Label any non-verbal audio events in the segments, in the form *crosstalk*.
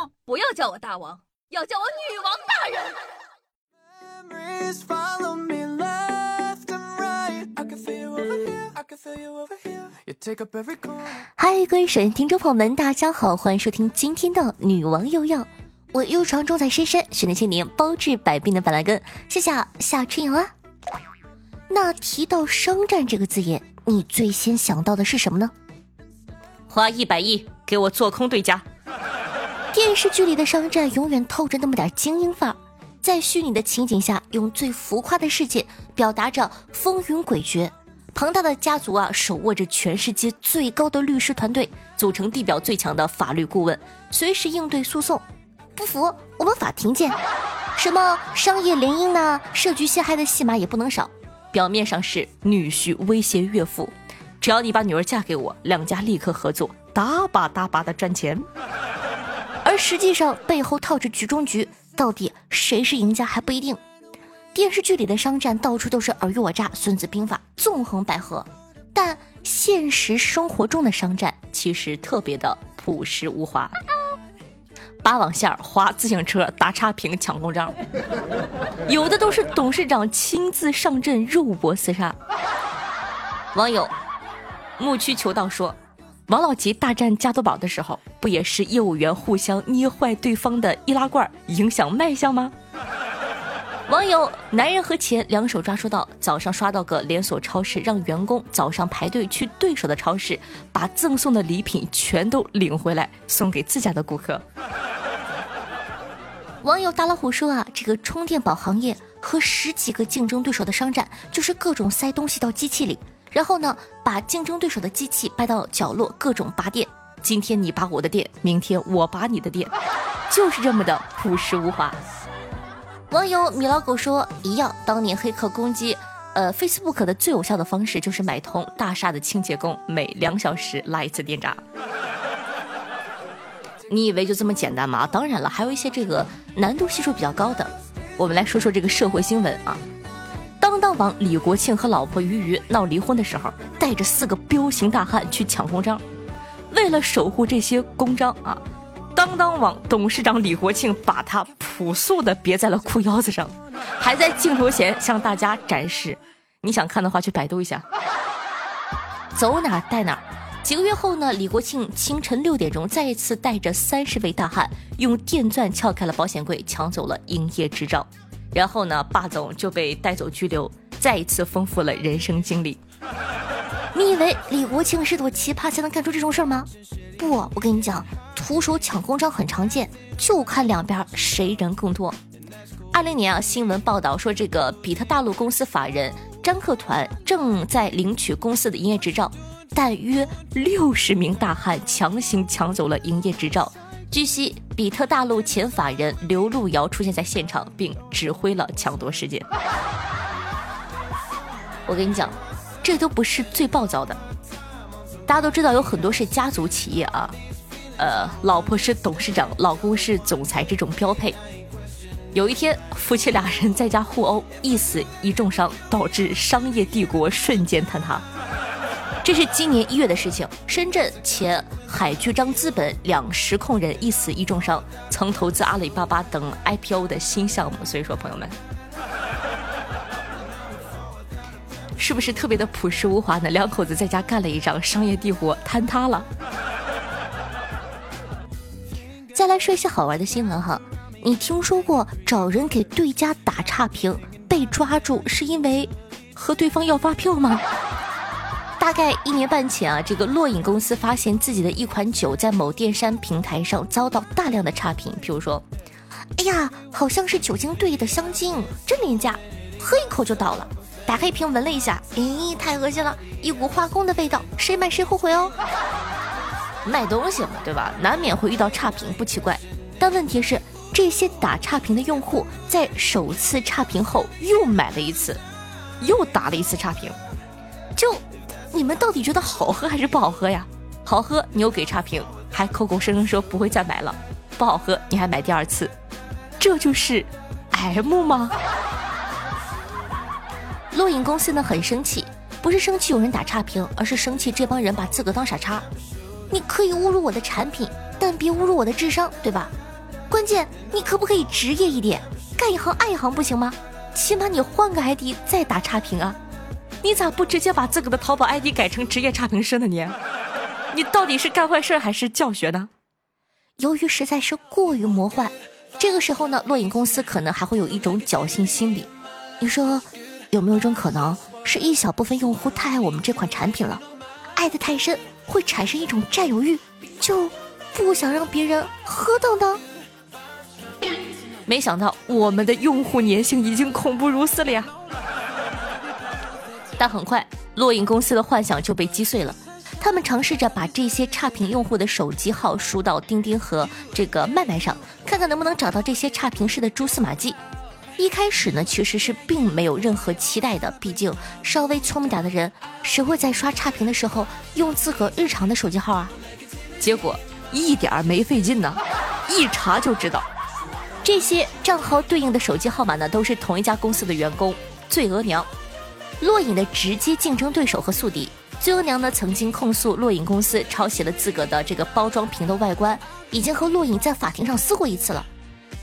王，不要叫我大王，要叫我女王大人。嗨，各位水听众朋友们，大家好，欢迎收听今天的女王又要。我又常种在深山，训练千年，包治百病的板蓝根。谢谢夏春阳啊。那提到商战这个字眼，你最先想到的是什么呢？花一百亿给我做空对家。电视剧里的商战永远透着那么点精英范儿，在虚拟的情景下，用最浮夸的世界表达着风云诡谲。庞大的家族啊，手握着全世界最高的律师团队，组成地表最强的法律顾问，随时应对诉讼。不服，我们法庭见。什么商业联姻呐，设局陷害的戏码也不能少。表面上是女婿威胁岳父，只要你把女儿嫁给我，两家立刻合作，大把大把的赚钱。而实际上背后套着局中局，到底谁是赢家还不一定。电视剧里的商战到处都是尔虞我诈，《孙子兵法》纵横捭阖，但现实生活中的商战其实特别的朴实无华。八网线划自行车打差评抢公章，有的都是董事长亲自上阵肉搏厮杀。网友牧区求道说：“王老吉大战加多宝的时候，不也是业务员互相捏坏对方的易拉罐，影响卖相吗？”网友男人和钱两手抓，说道：“早上刷到个连锁超市，让员工早上排队去对手的超市，把赠送的礼品全都领回来，送给自家的顾客。”网友大老虎说啊，这个充电宝行业和十几个竞争对手的商战，就是各种塞东西到机器里，然后呢，把竞争对手的机器搬到角落，各种拔电。今天你拔我的电，明天我拔你的电，*laughs* 就是这么的朴实无华。网友米老狗说，一样，当年黑客攻击，呃，Facebook 的最有效的方式就是买通大厦的清洁工，每两小时拉一次电闸。*laughs* 你以为就这么简单吗？当然了，还有一些这个难度系数比较高的。我们来说说这个社会新闻啊。当当网李国庆和老婆于于闹离婚的时候，带着四个彪形大汉去抢公章。为了守护这些公章啊，当当网董事长李国庆把他朴素的别在了裤腰子上，还在镜头前向大家展示。你想看的话，去百度一下，走哪带哪。几个月后呢，李国庆清晨六点钟再一次带着三十位大汉，用电钻撬开了保险柜，抢走了营业执照。然后呢，霸总就被带走拘留，再一次丰富了人生经历。*laughs* 你以为李国庆是朵奇葩才能干出这种事吗？不，我跟你讲，徒手抢公章很常见，就看两边谁人更多。二零年啊，新闻报道说，这个比特大陆公司法人张克团正在领取公司的营业执照。但约六十名大汉强行抢走了营业执照。据悉，比特大陆前法人刘路遥出现在现场，并指挥了抢夺事件。我跟你讲，这都不是最暴躁的。大家都知道，有很多是家族企业啊，呃，老婆是董事长，老公是总裁，这种标配。有一天，夫妻俩人在家互殴，一死一重伤，导致商业帝国瞬间坍塌。这是今年一月的事情。深圳前海巨章资本两实控人一死一重伤，曾投资阿里巴巴等 IPO 的新项目。所以说，朋友们，是不是特别的朴实无华呢？两口子在家干了一仗商业帝国，坍塌了。再来说一些好玩的新闻哈，你听说过找人给对家打差评被抓住是因为和对方要发票吗？大概一年半前啊，这个洛影公司发现自己的一款酒在某电商平台上遭到大量的差评，譬如说，哎呀，好像是酒精兑的香精，真廉价，喝一口就倒了。打开一瓶闻了一下，咦，太恶心了，一股化工的味道，谁买谁后悔哦。*laughs* 卖东西嘛，对吧？难免会遇到差评，不奇怪。但问题是，这些打差评的用户在首次差评后又买了一次，又打了一次差评，就。你们到底觉得好喝 *laughs* 还是不好喝呀？好喝你又给差评，还口口声声说不会再买了；不好喝你还买第二次，这就是 M 吗？*laughs* 录影公司呢很生气，不是生气有人打差评，而是生气这帮人把自个当傻叉。你可以侮辱我的产品，但别侮辱我的智商，对吧？关键你可不可以职业一点，干一行爱一行不行吗？起码你换个 ID 再打差评啊！你咋不直接把自个的淘宝 ID 改成职业差评师呢？你，你到底是干坏事还是教学呢？由于实在是过于魔幻，这个时候呢，洛影公司可能还会有一种侥幸心理。你说有没有一种可能，是一小部分用户太爱我们这款产品了，爱得太深，会产生一种占有欲，就不想让别人喝到呢？没想到我们的用户粘性已经恐怖如斯了呀！但很快，落影公司的幻想就被击碎了。他们尝试着把这些差评用户的手机号输到钉钉和这个麦麦上，看看能不能找到这些差评师的蛛丝马迹。一开始呢，其实是并没有任何期待的，毕竟稍微聪明点的人，谁会在刷差评的时候用自个日常的手机号啊？结果一点儿没费劲呢，一查就知道。这些账号对应的手机号码呢，都是同一家公司的员工。醉额娘，洛影的直接竞争对手和宿敌。醉额娘呢，曾经控诉洛影公司抄袭了自个的这个包装瓶的外观，已经和洛影在法庭上撕过一次了，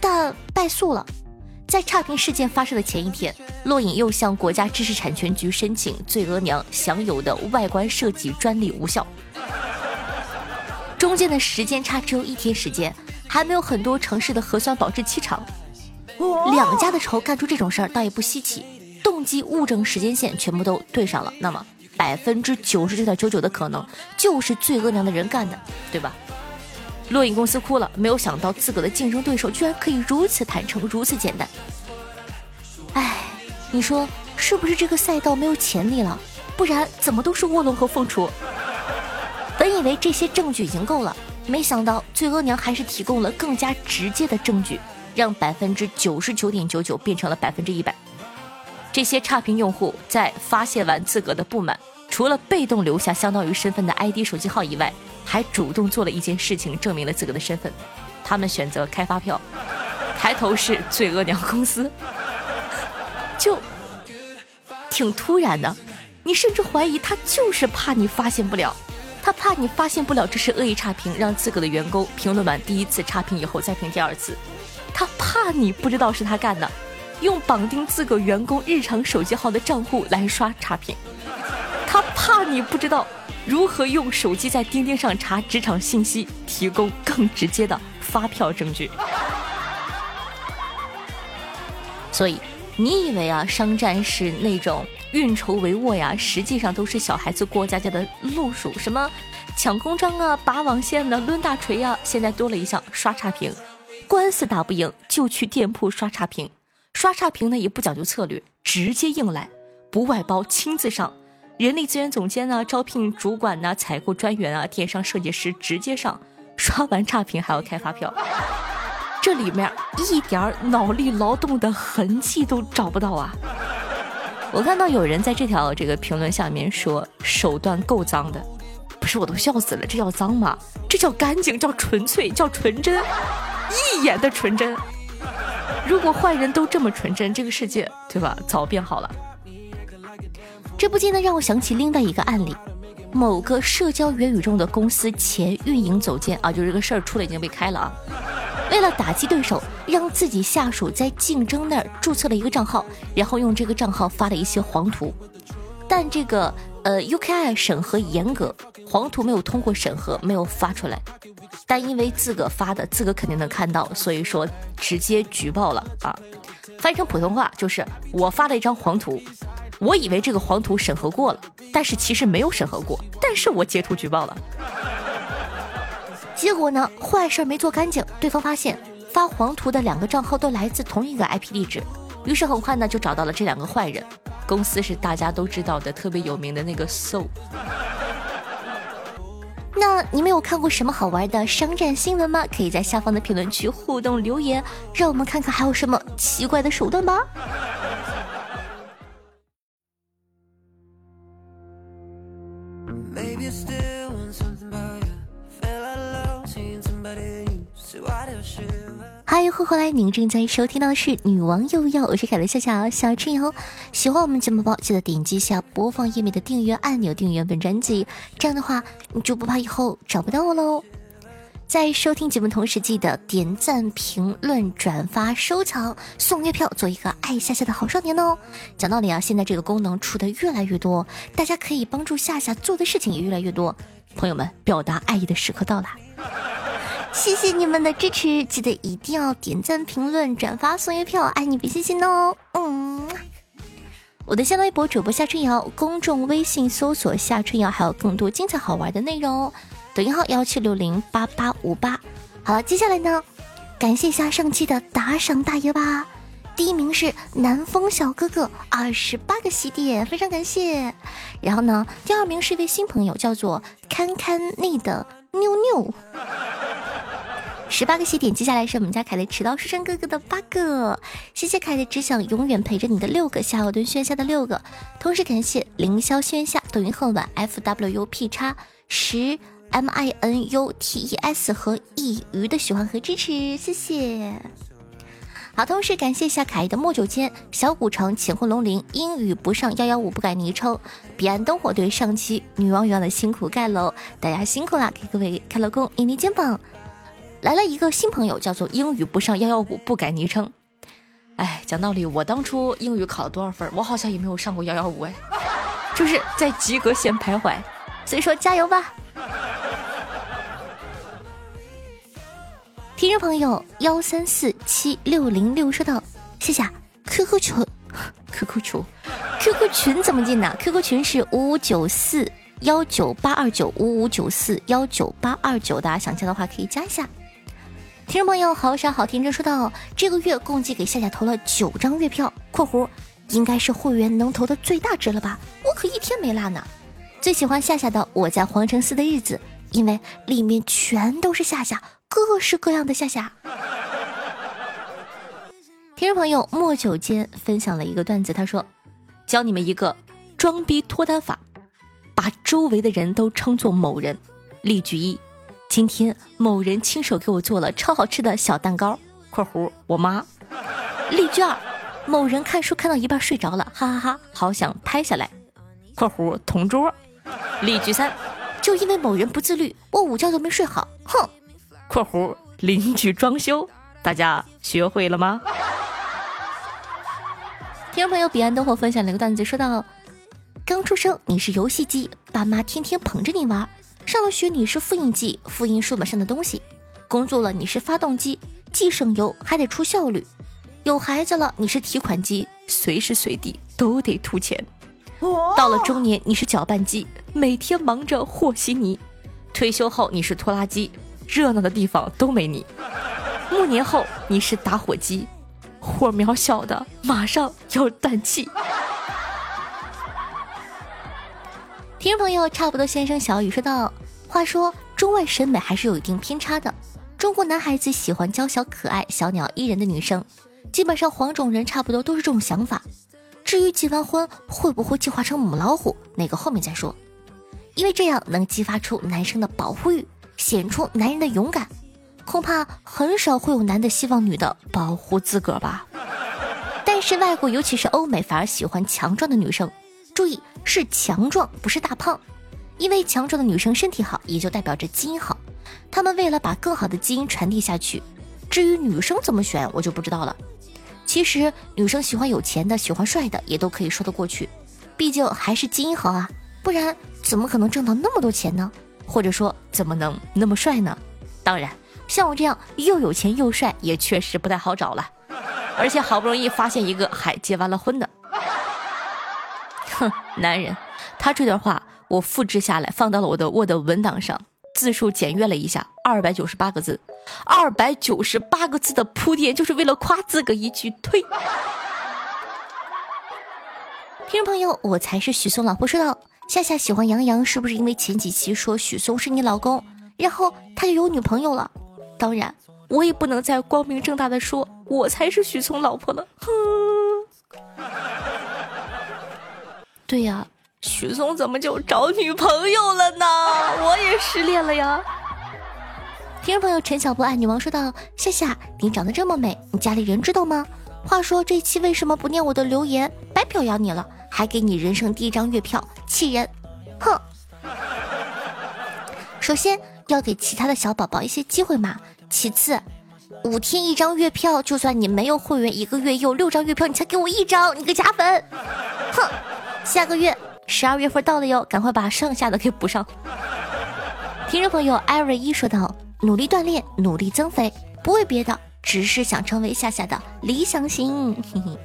但败诉了。在差评事件发生的前一天，洛影又向国家知识产权局申请醉额娘享有的外观设计专利无效。中间的时间差只有一天时间。还没有很多城市的核酸保质期长，两家的仇干出这种事儿倒也不稀奇。动机、物证、时间线全部都对上了，那么百分之九十九点九九的可能就是罪恶娘的人干的，对吧？洛影公司哭了，没有想到自个的竞争对手居然可以如此坦诚，如此简单。哎，你说是不是这个赛道没有潜力了？不然怎么都是卧龙和凤雏？本以为这些证据已经够了。没想到，醉额娘还是提供了更加直接的证据，让百分之九十九点九九变成了百分之一百。这些差评用户在发泄完自个的不满，除了被动留下相当于身份的 ID 手机号以外，还主动做了一件事情，证明了自个的身份。他们选择开发票，抬头是罪恶娘公司，就挺突然的。你甚至怀疑他就是怕你发现不了。他怕你发现不了这是恶意差评，让自个的员工评论完第一次差评以后再评第二次。他怕你不知道是他干的，用绑定自个员工日常手机号的账户来刷差评。他怕你不知道如何用手机在钉钉上查职场信息，提供更直接的发票证据。所以，你以为啊，商战是那种？运筹帷幄呀，实际上都是小孩子过家家的路数，什么抢公章啊、拔网线的、抡大锤呀，现在多了一项刷差评。官司打不赢就去店铺刷差评，刷差评呢也不讲究策略，直接硬来，不外包，亲自上。人力资源总监呢，招聘主管呢，采购专员啊，电商设计师直接上，刷完差评还要开发票，这里面一点脑力劳动的痕迹都找不到啊。我看到有人在这条这个评论下面说手段够脏的，不是我都笑死了，这叫脏吗？这叫干净，叫纯粹，叫纯真，一眼的纯真。*laughs* 如果坏人都这么纯真，这个世界对吧，早变好了。这不禁呢让我想起另外一个案例，某个社交元宇宙的公司前运营总监啊，就这个事儿出来已经被开了啊。为了打击对手，让自己下属在竞争那儿注册了一个账号，然后用这个账号发了一些黄图。但这个呃 UKI 审核严格，黄图没有通过审核，没有发出来。但因为自个发的，自个肯定能看到，所以说直接举报了啊。翻译成普通话就是我发了一张黄图，我以为这个黄图审核过了，但是其实没有审核过，但是我截图举报了。结果呢，坏事没做干净，对方发现发黄图的两个账号都来自同一个 IP 地址，于是很快呢就找到了这两个坏人。公司是大家都知道的，特别有名的那个 So。那你们有看过什么好玩的商战新闻吗？可以在下方的评论区互动留言，让我们看看还有什么奇怪的手段吧。欢迎回来！您正在收听到的是《女王又要》，我是凯的笑笑小春瑶。喜欢我们节目包，记得点击一下播放页面的订阅按钮，订阅本专辑。这样的话，你就不怕以后找不到我喽。在收听节目同时，记得点赞、评论、转发、收藏、送月票，做一个爱夏夏的好少年哦。讲道理啊，现在这个功能出的越来越多，大家可以帮助夏夏做的事情也越来越多。朋友们，表达爱意的时刻到了，谢谢你们的支持，记得一定要点赞、评论、转发、送月票，爱你比心心哦。嗯，我的新浪微博主播夏春瑶，公众微信搜索夏春瑶，还有更多精彩好玩的内容。抖音号幺七六零八八五八，好了，接下来呢，感谢一下上期的打赏大爷吧。第一名是南风小哥哥，二十八个喜点，非常感谢。然后呢，第二名是一位新朋友，叫做堪堪逆的妞妞，十八个喜点。接下来是我们家凯的迟到书生哥哥的八个，谢谢凯的只想永远陪着你的六个，夏侯惇轩下的六个，同时感谢凌霄轩下抖音后晚 f w u p 叉十。M I N U T E S 和一鱼的喜欢和支持，谢谢。好，同时感谢一下凯的莫九千、小古城、乾坤龙鳞、英语不上幺幺五不改昵称、彼岸灯火对上期女王女的辛苦盖楼，大家辛苦啦，给各位开了工，一捏肩膀。来了一个新朋友，叫做英语不上幺幺五不改昵称。哎，讲道理，我当初英语考了多少分？我好像也没有上过幺幺五哎，就是在及格线徘徊。所以说，加油吧！听众朋友幺三四七六零六说道：“谢谢 QQ 群，QQ 群，QQ 群怎么进呢？QQ 群是五五九四幺九八二九五五九四幺九八二九，大家想加的话可以加一下。”听众朋友好傻好天真说道：“这个月共计给夏夏投了九张月票（括弧应该是会员能投的最大值了吧？我可一天没落呢。最喜欢夏夏的《我在皇城寺的日子》，因为里面全都是夏夏。”各式各样的夏夏，*laughs* 听众朋友莫九间分享了一个段子，他说：“教你们一个装逼脱单法，把周围的人都称作某人。例句一：今天某人亲手给我做了超好吃的小蛋糕（括弧我妈）。例句二：某人看书看到一半睡着了，哈哈哈，好想拍下来（括弧同桌）。例句三：就因为某人不自律，我午觉都没睡好，哼。括弧邻居装修，大家学会了吗？听众朋友彼岸灯火分享了一个段子，说到：刚出生你是游戏机，爸妈天天捧着你玩；上了学你是复印机，复印书本上的东西；工作了你是发动机，既省油还得出效率；有孩子了你是提款机，随时随地都得吐钱；到了中年你是搅拌机，每天忙着和稀泥；退休后你是拖拉机。热闹的地方都没你。暮年后你是打火机，火苗小的马上要断气。听众朋友，差不多先生小雨说道：“话说中外审美还是有一定偏差的。中国男孩子喜欢娇小可爱、小鸟依人的女生，基本上黄种人差不多都是这种想法。至于结完婚会不会进化成母老虎，那个后面再说，因为这样能激发出男生的保护欲。”显出男人的勇敢，恐怕很少会有男的希望女的保护自个儿吧。但是外国，尤其是欧美，反而喜欢强壮的女生。是强壮，不是大胖。因为强壮的女生身体好，也就代表着基因好。他们为了把更好的基因传递下去。至于女生怎么选，我就不知道了。其实女生喜欢有钱的，喜欢帅的，也都可以说得过去。毕竟还是基因好啊，不然怎么可能挣到那么多钱呢？或者说怎么能那么帅呢？当然，像我这样又有钱又帅，也确实不太好找了。而且好不容易发现一个还结完了婚的，哼，*laughs* 男人。他这段话我复制下来放到了我的 Word 文档上，字数检阅了一下，二百九十八个字，二百九十八个字的铺垫就是为了夸自个一句推。听众朋友，我才是许嵩老婆说道。夏夏喜欢杨洋，是不是因为前几期说许嵩是你老公，然后他就有女朋友了？当然，我也不能再光明正大的说我才是许嵩老婆了。哼，*laughs* 对呀，许嵩怎么就找女朋友了呢？*laughs* 我也失恋了呀。听众朋友陈小波爱女王说道：“夏夏，你长得这么美，你家里人知道吗？话说这期为什么不念我的留言？白表扬你了。”还给你人生第一张月票，气人！哼。*laughs* 首先，要给其他的小宝宝一些机会嘛。其次，五天一张月票，就算你没有会员，一个月有六张月票，你才给我一张，你个假粉！哼，下个月十二月份到了哟，赶快把剩下的给补上。*laughs* 听众朋友艾瑞一说道：“努力锻炼，努力增肥，不为别的，只是想成为夏夏的理想型。”嘿嘿。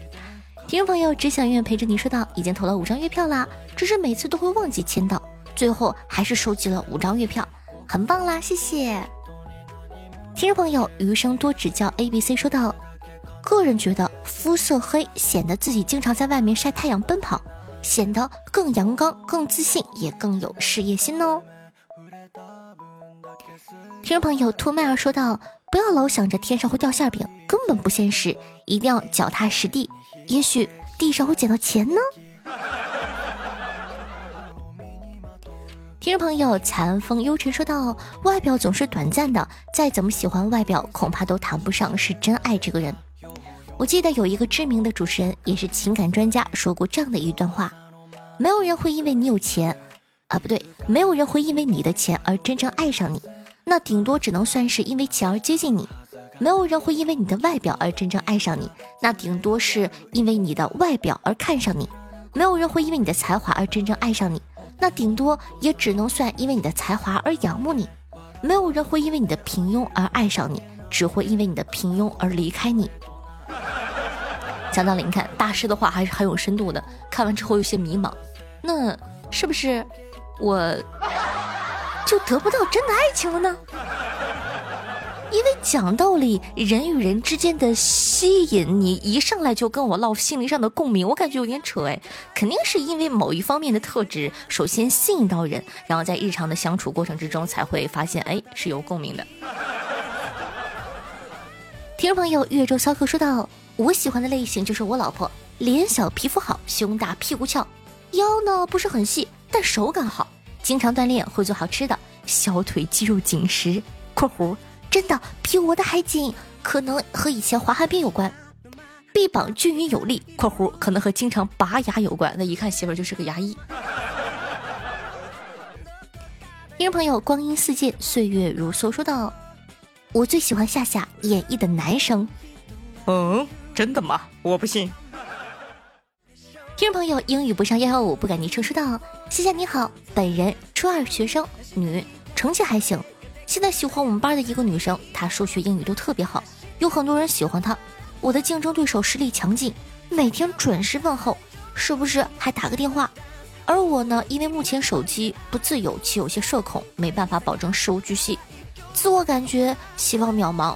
听众朋友只想永远陪着你说道：“已经投了五张月票啦，只是每次都会忘记签到，最后还是收集了五张月票，很棒啦，谢谢。听众朋友余生多指教 A B C 说道：“个人觉得肤色黑显得自己经常在外面晒太阳奔跑，显得更阳刚、更自信，也更有事业心哦。听众朋友兔麦儿说道：“不要老想着天上会掉馅饼，根本不现实，一定要脚踏实地，也许地上会捡到钱呢。听众朋友残风幽沉说道：“外表总是短暂的，再怎么喜欢外表，恐怕都谈不上是真爱这个人。”我记得有一个知名的主持人，也是情感专家，说过这样的一段话：“没有人会因为你有钱。”啊，不对，没有人会因为你的钱而真正爱上你，那顶多只能算是因为钱而接近你；没有人会因为你的外表而真正爱上你，那顶多是因为你的外表而看上你；没有人会因为你的才华而真正爱上你，那顶多也只能算因为你的才华而仰慕你；没有人会因为你的平庸而爱上你，只会因为你的平庸而离开你。*laughs* 讲道理，你看大师的话还是很有深度的。看完之后有些迷茫，那是不是？我就得不到真的爱情了呢？因为讲道理，人与人之间的吸引，你一上来就跟我唠心灵上的共鸣，我感觉有点扯哎。肯定是因为某一方面的特质，首先吸引到人，然后在日常的相处过程之中，才会发现哎是有共鸣的。听众朋友，岳州骚客说道：“我喜欢的类型就是我老婆，脸小，皮肤好，胸大，屁股翘，腰呢不是很细。”但手感好，经常锻炼，会做好吃的，小腿肌肉紧实（括弧真的比我的还紧），可能和以前滑旱冰有关。臂膀均匀有力（括弧可能和经常拔牙有关）。那一看媳妇就是个牙医。听众朋友，光阴似箭，岁月如梭，说道：“我最喜欢夏夏演绎的男生。”嗯，真的吗？我不信。听众朋友，英语不上幺幺五，不敢昵称说道：“夏夏你好，本人初二学生，女，成绩还行。现在喜欢我们班的一个女生，她数学、英语都特别好，有很多人喜欢她。我的竞争对手实力强劲，每天准时问候，时不时还打个电话？而我呢，因为目前手机不自由且有些社恐，没办法保证事无巨细，自我感觉希望渺茫。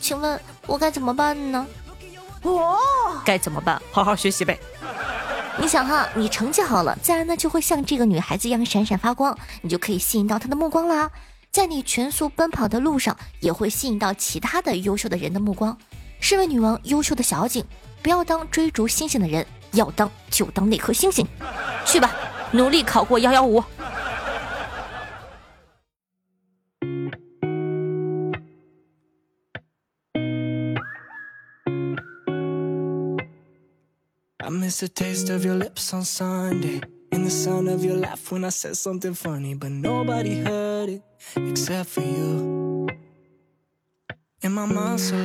请问我该怎么办呢？哦，该怎么办？好好学习呗。”你想哈，你成绩好了，自然呢就会像这个女孩子一样闪闪发光，你就可以吸引到她的目光啦。在你全速奔跑的路上，也会吸引到其他的优秀的人的目光。身为女王，优秀的小景，不要当追逐星星的人，要当就当那颗星星。去吧，努力考过幺幺五。I miss the taste of your lips on Sunday And the sound of your laugh when I said something funny But nobody heard it except for you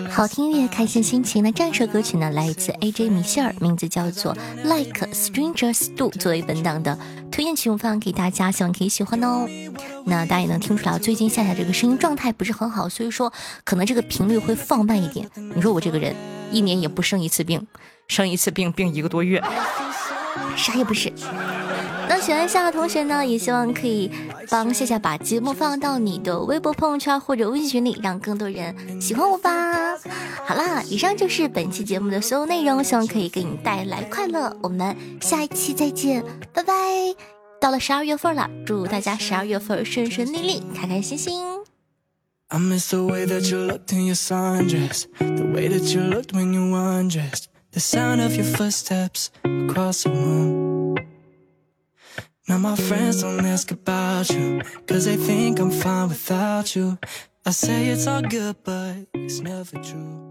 好听音乐，开心心情。那这首歌曲呢，来自 AJ 米歇尔，名字叫做《Like Strangers Do》，作为本档的推荐曲目放给大家，希望可以喜欢哦。那大家也能听出来，最近夏夏这个声音状态不是很好，所以说可能这个频率会放慢一点。你说我这个人一年也不生一次病。生一次病，病一个多月，啥也不是。那喜欢夏夏同学呢，也希望可以帮夏夏把节目放到你的微博、朋友圈或者微信群里，让更多人喜欢我吧。好啦，以上就是本期节目的所有内容，希望可以给你带来快乐。我们下一期再见，拜拜。到了十二月份了，祝大家十二月份顺顺利利，开开心心。The way that you looked in your sundress, the way that you looked when you won't the sound of your footsteps across the room. Now my friends don't ask about you, cause they think I'm fine without you. I say it's all good, but it's never true.